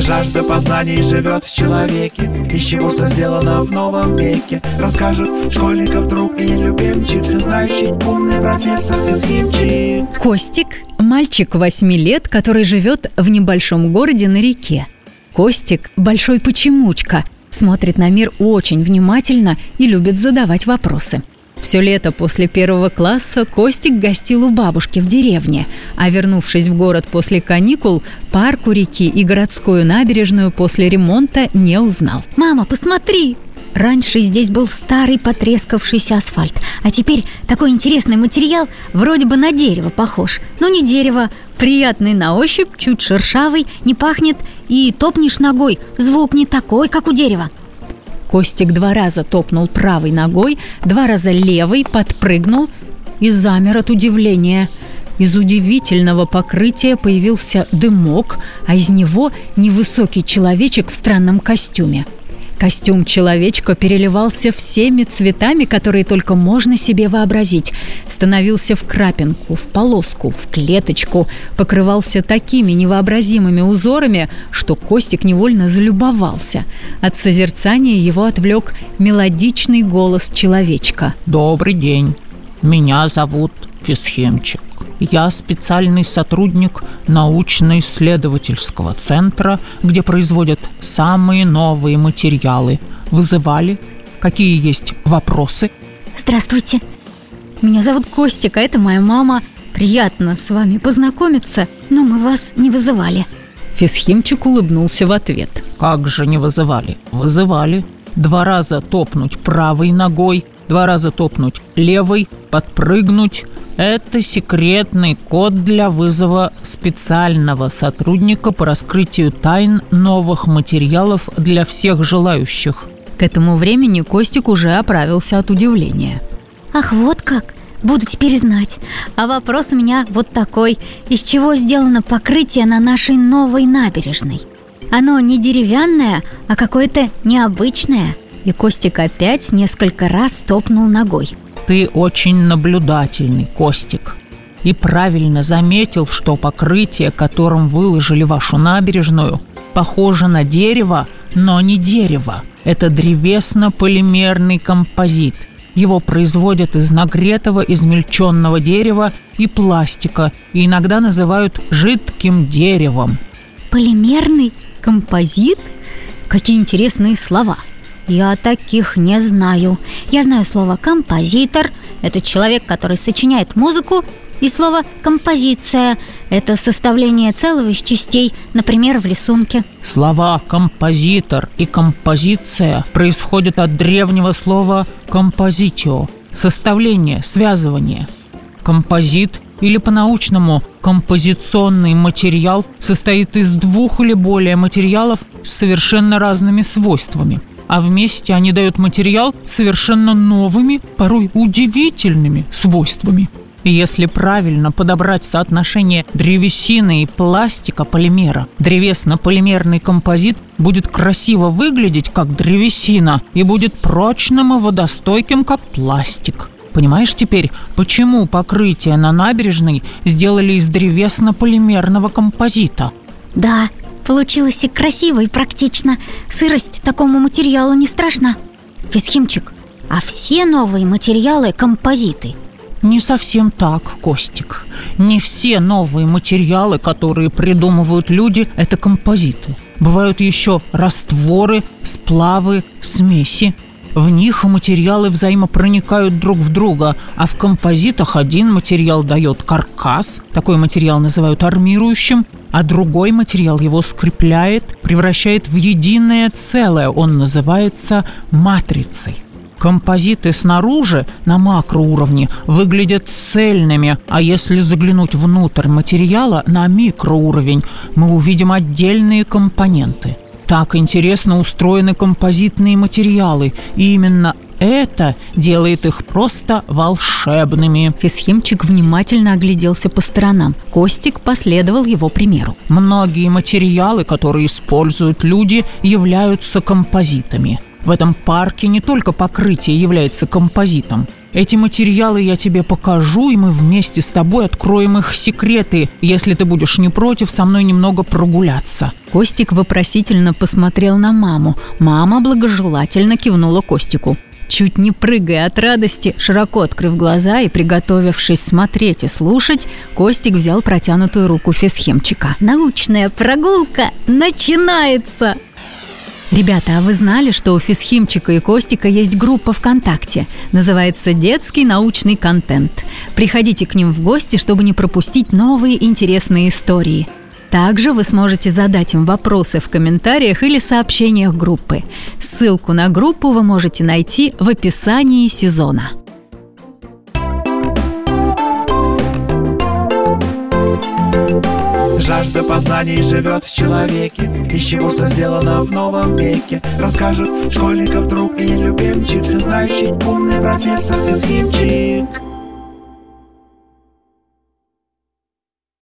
Жажда познаний живет в человеке Из чего что сделано в новом веке. Расскажет школьников друг и любимчик Всезнающий умный профессор Физхимчик Костик – мальчик 8 лет, который живет в небольшом городе на реке. Костик – большой почемучка, смотрит на мир очень внимательно и любит задавать вопросы – все лето после первого класса Костик гостил у бабушки в деревне, а вернувшись в город после каникул, парк у реки и городскую набережную после ремонта не узнал. «Мама, посмотри!» Раньше здесь был старый потрескавшийся асфальт, а теперь такой интересный материал, вроде бы на дерево похож. Но не дерево, приятный на ощупь, чуть шершавый, не пахнет и топнешь ногой, звук не такой, как у дерева. Костик два раза топнул правой ногой, два раза левой, подпрыгнул и замер от удивления. Из удивительного покрытия появился дымок, а из него невысокий человечек в странном костюме – Костюм человечка переливался всеми цветами, которые только можно себе вообразить. Становился в крапинку, в полоску, в клеточку, покрывался такими невообразимыми узорами, что Костик невольно залюбовался. От созерцания его отвлек мелодичный голос человечка. «Добрый день, меня зовут Фисхемчик. Я специальный сотрудник научно-исследовательского центра, где производят самые новые материалы. Вызывали? Какие есть вопросы? Здравствуйте. Меня зовут Костик, а это моя мама. Приятно с вами познакомиться, но мы вас не вызывали. Фисхимчик улыбнулся в ответ. Как же не вызывали? Вызывали. Два раза топнуть правой ногой, два раза топнуть левой, подпрыгнуть. Это секретный код для вызова специального сотрудника по раскрытию тайн новых материалов для всех желающих. К этому времени Костик уже оправился от удивления. Ах, вот как! Буду теперь знать. А вопрос у меня вот такой. Из чего сделано покрытие на нашей новой набережной? Оно не деревянное, а какое-то необычное – и Костик опять несколько раз топнул ногой. Ты очень наблюдательный, Костик. И правильно заметил, что покрытие, которым выложили вашу набережную, похоже на дерево, но не дерево. Это древесно-полимерный композит. Его производят из нагретого измельченного дерева и пластика, и иногда называют жидким деревом. Полимерный композит? Какие интересные слова – я таких не знаю. Я знаю слово «композитор» – это человек, который сочиняет музыку, и слово «композиция» – это составление целого из частей, например, в рисунке. Слова «композитор» и «композиция» происходят от древнего слова «композитио» – составление, связывание. Композит или по-научному композиционный материал состоит из двух или более материалов с совершенно разными свойствами – а вместе они дают материал совершенно новыми, порой удивительными свойствами. Если правильно подобрать соотношение древесины и пластика полимера, древесно-полимерный композит будет красиво выглядеть как древесина и будет прочным и водостойким как пластик. Понимаешь теперь, почему покрытие на набережной сделали из древесно-полимерного композита? Да, Получилось и красиво, и практично. Сырость такому материалу не страшна. Фисхимчик, а все новые материалы – композиты? Не совсем так, Костик. Не все новые материалы, которые придумывают люди, это композиты. Бывают еще растворы, сплавы, смеси. В них материалы взаимопроникают друг в друга, а в композитах один материал дает каркас, такой материал называют армирующим, а другой материал его скрепляет, превращает в единое целое. Он называется матрицей. Композиты снаружи на макроуровне выглядят цельными, а если заглянуть внутрь материала на микроуровень, мы увидим отдельные компоненты. Так интересно устроены композитные материалы, и именно это делает их просто волшебными. Фисхимчик внимательно огляделся по сторонам. Костик последовал его примеру. Многие материалы, которые используют люди, являются композитами. В этом парке не только покрытие является композитом. Эти материалы я тебе покажу, и мы вместе с тобой откроем их секреты, если ты будешь не против со мной немного прогуляться». Костик вопросительно посмотрел на маму. Мама благожелательно кивнула Костику. Чуть не прыгая от радости, широко открыв глаза и приготовившись смотреть и слушать, Костик взял протянутую руку физхемчика. Научная прогулка начинается! Ребята, а вы знали, что у Физхимчика и Костика есть группа ВКонтакте? Называется «Детский научный контент». Приходите к ним в гости, чтобы не пропустить новые интересные истории. Также вы сможете задать им вопросы в комментариях или сообщениях группы. Ссылку на группу вы можете найти в описании сезона. Жажда познаний живет в человеке Из чего что сделано в новом веке Расскажет школьников друг и любимчик Всезнающий умный профессор Физхимчик